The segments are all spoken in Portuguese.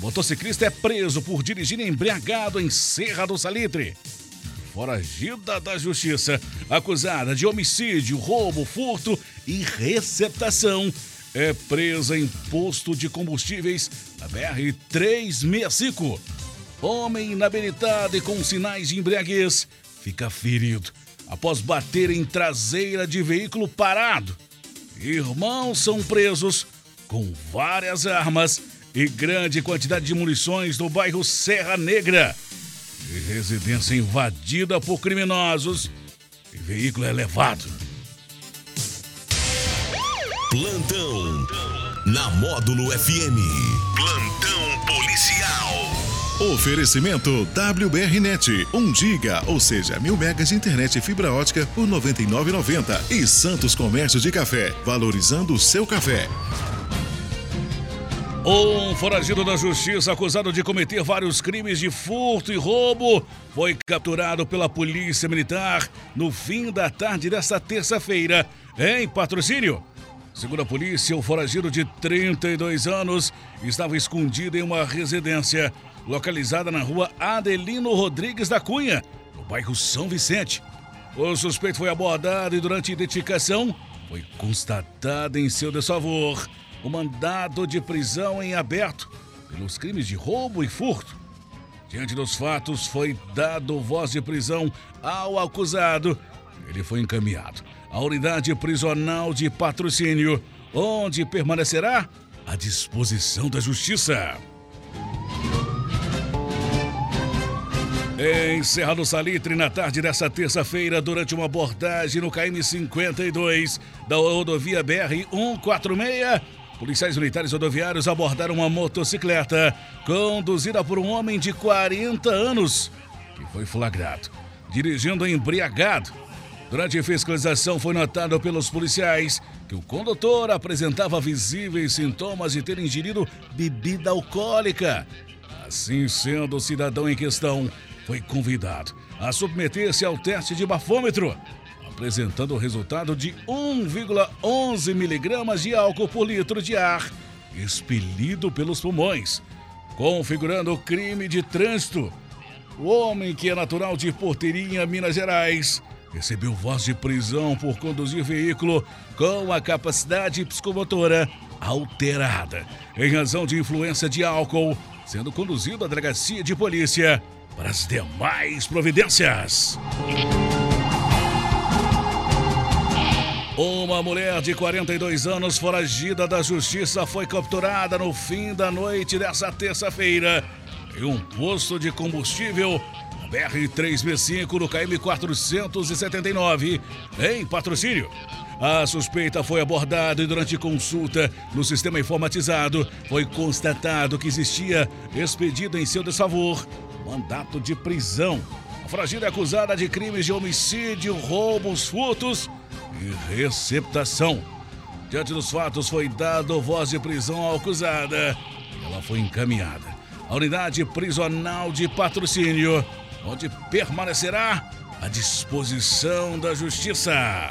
Motociclista é preso por dirigir embriagado em Serra do Salitre. Foragida da Justiça, acusada de homicídio, roubo, furto e receptação, é presa em posto de combustíveis na BR-365. Homem inabilitado e com sinais de embriaguez fica ferido após bater em traseira de veículo parado. Irmãos são presos com várias armas e grande quantidade de munições no bairro Serra Negra. E residência invadida por criminosos e veículo é levado. Plantão na Módulo FM. Plantão policial. Oferecimento WBRnet, 1 giga, ou seja, mil megas de internet e fibra ótica por 99,90 e Santos Comércio de Café, valorizando o seu café. Um foragido da justiça acusado de cometer vários crimes de furto e roubo foi capturado pela Polícia Militar no fim da tarde desta terça-feira, em patrocínio. Segundo a polícia, o foragido de 32 anos estava escondido em uma residência localizada na rua Adelino Rodrigues da Cunha, no bairro São Vicente. O suspeito foi abordado e, durante a identificação, foi constatado em seu desfavor o mandado de prisão em aberto pelos crimes de roubo e furto. Diante dos fatos, foi dado voz de prisão ao acusado. Ele foi encaminhado à unidade prisional de patrocínio, onde permanecerá à disposição da justiça. Em Serra do Salitre, na tarde dessa terça-feira, durante uma abordagem no KM 52 da rodovia BR 146, policiais militares rodoviários abordaram uma motocicleta conduzida por um homem de 40 anos que foi flagrado dirigindo embriagado. Durante a fiscalização, foi notado pelos policiais que o condutor apresentava visíveis sintomas de ter ingerido bebida alcoólica. Assim sendo, o cidadão em questão foi convidado a submeter-se ao teste de bafômetro, apresentando o resultado de 1,11 miligramas de álcool por litro de ar expelido pelos pulmões, configurando o crime de trânsito. O homem, que é natural de Porteirinha, Minas Gerais, recebeu voz de prisão por conduzir veículo com a capacidade psicomotora alterada, em razão de influência de álcool, sendo conduzido à delegacia de polícia para as demais providências. Mulher de 42 anos foragida da justiça foi capturada no fim da noite dessa terça-feira em um posto de combustível na BR-365 no KM 479, em patrocínio. A suspeita foi abordada e durante consulta no sistema informatizado foi constatado que existia expedido em seu desfavor mandato de prisão. A fragida é acusada de crimes de homicídio, roubos, furtos e receptação. Diante dos fatos, foi dado voz de prisão à acusada. Ela foi encaminhada à unidade prisional de patrocínio, onde permanecerá à disposição da justiça.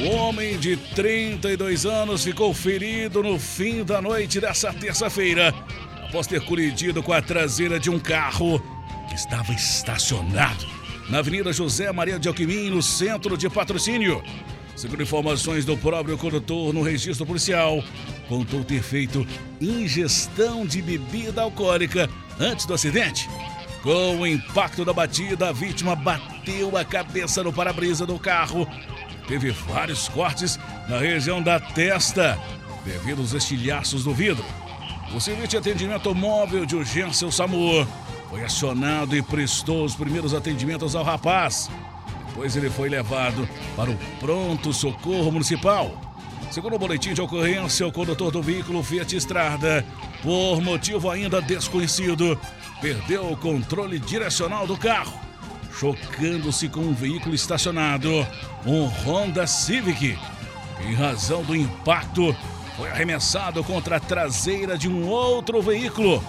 O homem de 32 anos ficou ferido no fim da noite dessa terça-feira, após ter colidido com a traseira de um carro que estava estacionado na Avenida José Maria de Alquimim, no centro de patrocínio. Segundo informações do próprio condutor no registro policial, contou ter feito ingestão de bebida alcoólica antes do acidente. Com o impacto da batida, a vítima bateu a cabeça no para-brisa do carro. Teve vários cortes na região da testa, devido aos estilhaços do vidro. O serviço de atendimento móvel de urgência, o SAMU, foi acionado e prestou os primeiros atendimentos ao rapaz. Depois ele foi levado para o pronto socorro municipal. Segundo o boletim de ocorrência, o condutor do veículo Fiat Estrada, por motivo ainda desconhecido, perdeu o controle direcional do carro, chocando-se com um veículo estacionado, um Honda Civic. Em razão do impacto, foi arremessado contra a traseira de um outro veículo,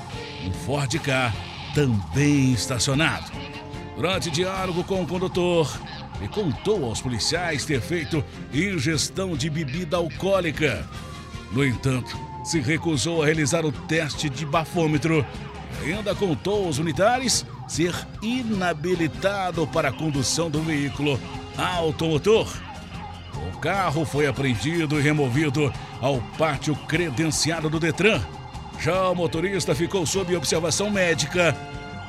um Ford K, também estacionado. Durante diálogo com o condutor, e contou aos policiais ter feito ingestão de bebida alcoólica. No entanto, se recusou a realizar o teste de bafômetro ainda contou aos militares ser inabilitado para a condução do veículo automotor. O carro foi apreendido e removido ao pátio credenciado do Detran. Já o motorista ficou sob observação médica.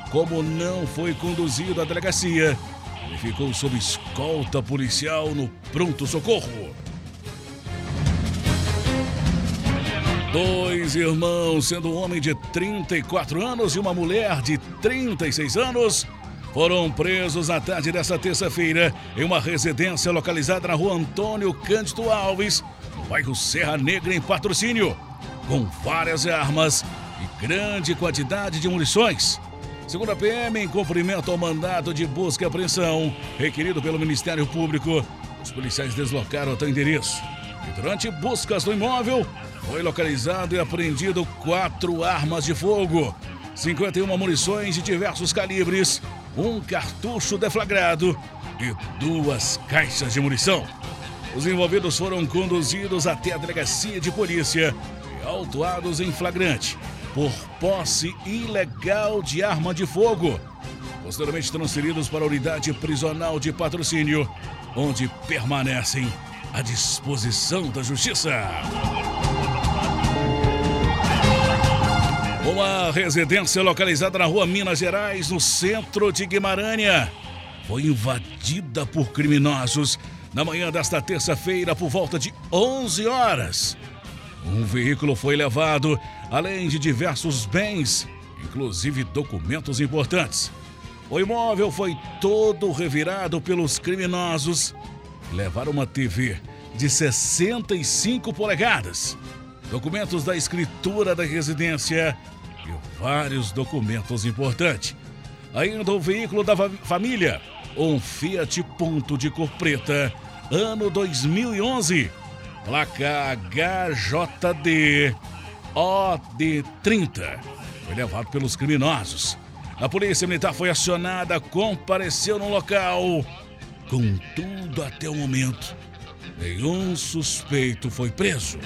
Como não foi conduzido à delegacia, ele ficou sob escolta policial no pronto-socorro. Dois irmãos, sendo um homem de 34 anos e uma mulher de 36 anos, foram presos na tarde desta terça-feira em uma residência localizada na rua Antônio Cândido Alves, no bairro Serra Negra, em patrocínio, com várias armas e grande quantidade de munições. Segundo a PM, em cumprimento ao mandado de busca e apreensão requerido pelo Ministério Público, os policiais deslocaram até o endereço. E durante buscas no imóvel, foi localizado e apreendido quatro armas de fogo, 51 munições de diversos calibres, um cartucho deflagrado e duas caixas de munição. Os envolvidos foram conduzidos até a delegacia de polícia autuados em flagrante por posse ilegal de arma de fogo. Posteriormente transferidos para a unidade prisional de patrocínio, onde permanecem à disposição da justiça. Uma residência localizada na rua Minas Gerais, no centro de Guimarães, foi invadida por criminosos na manhã desta terça-feira por volta de 11 horas. Um veículo foi levado, além de diversos bens, inclusive documentos importantes. O imóvel foi todo revirado pelos criminosos. Levaram uma TV de 65 polegadas, documentos da escritura da residência e vários documentos importantes. Ainda o veículo da família, um Fiat Punto de cor preta, ano 2011 placa HJD OD30. Foi levado pelos criminosos. A polícia militar foi acionada, compareceu no local. Contudo, até o momento, nenhum suspeito foi preso.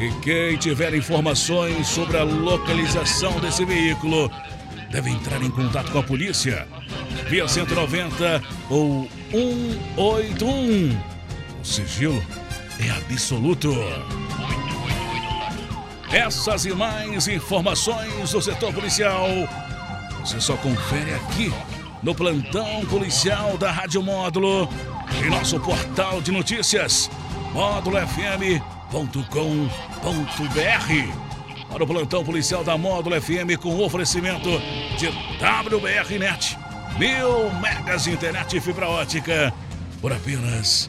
E quem tiver informações sobre a localização desse veículo deve entrar em contato com a polícia via 190 ou 181. O sigilo é absoluto. Essas e mais informações do setor policial você só confere aqui no plantão policial da Rádio Módulo em nosso portal de notícias módulofm.com.br. Para o plantão policial da Módulo FM com oferecimento de WBRnet, mil megas de internet e fibra ótica por apenas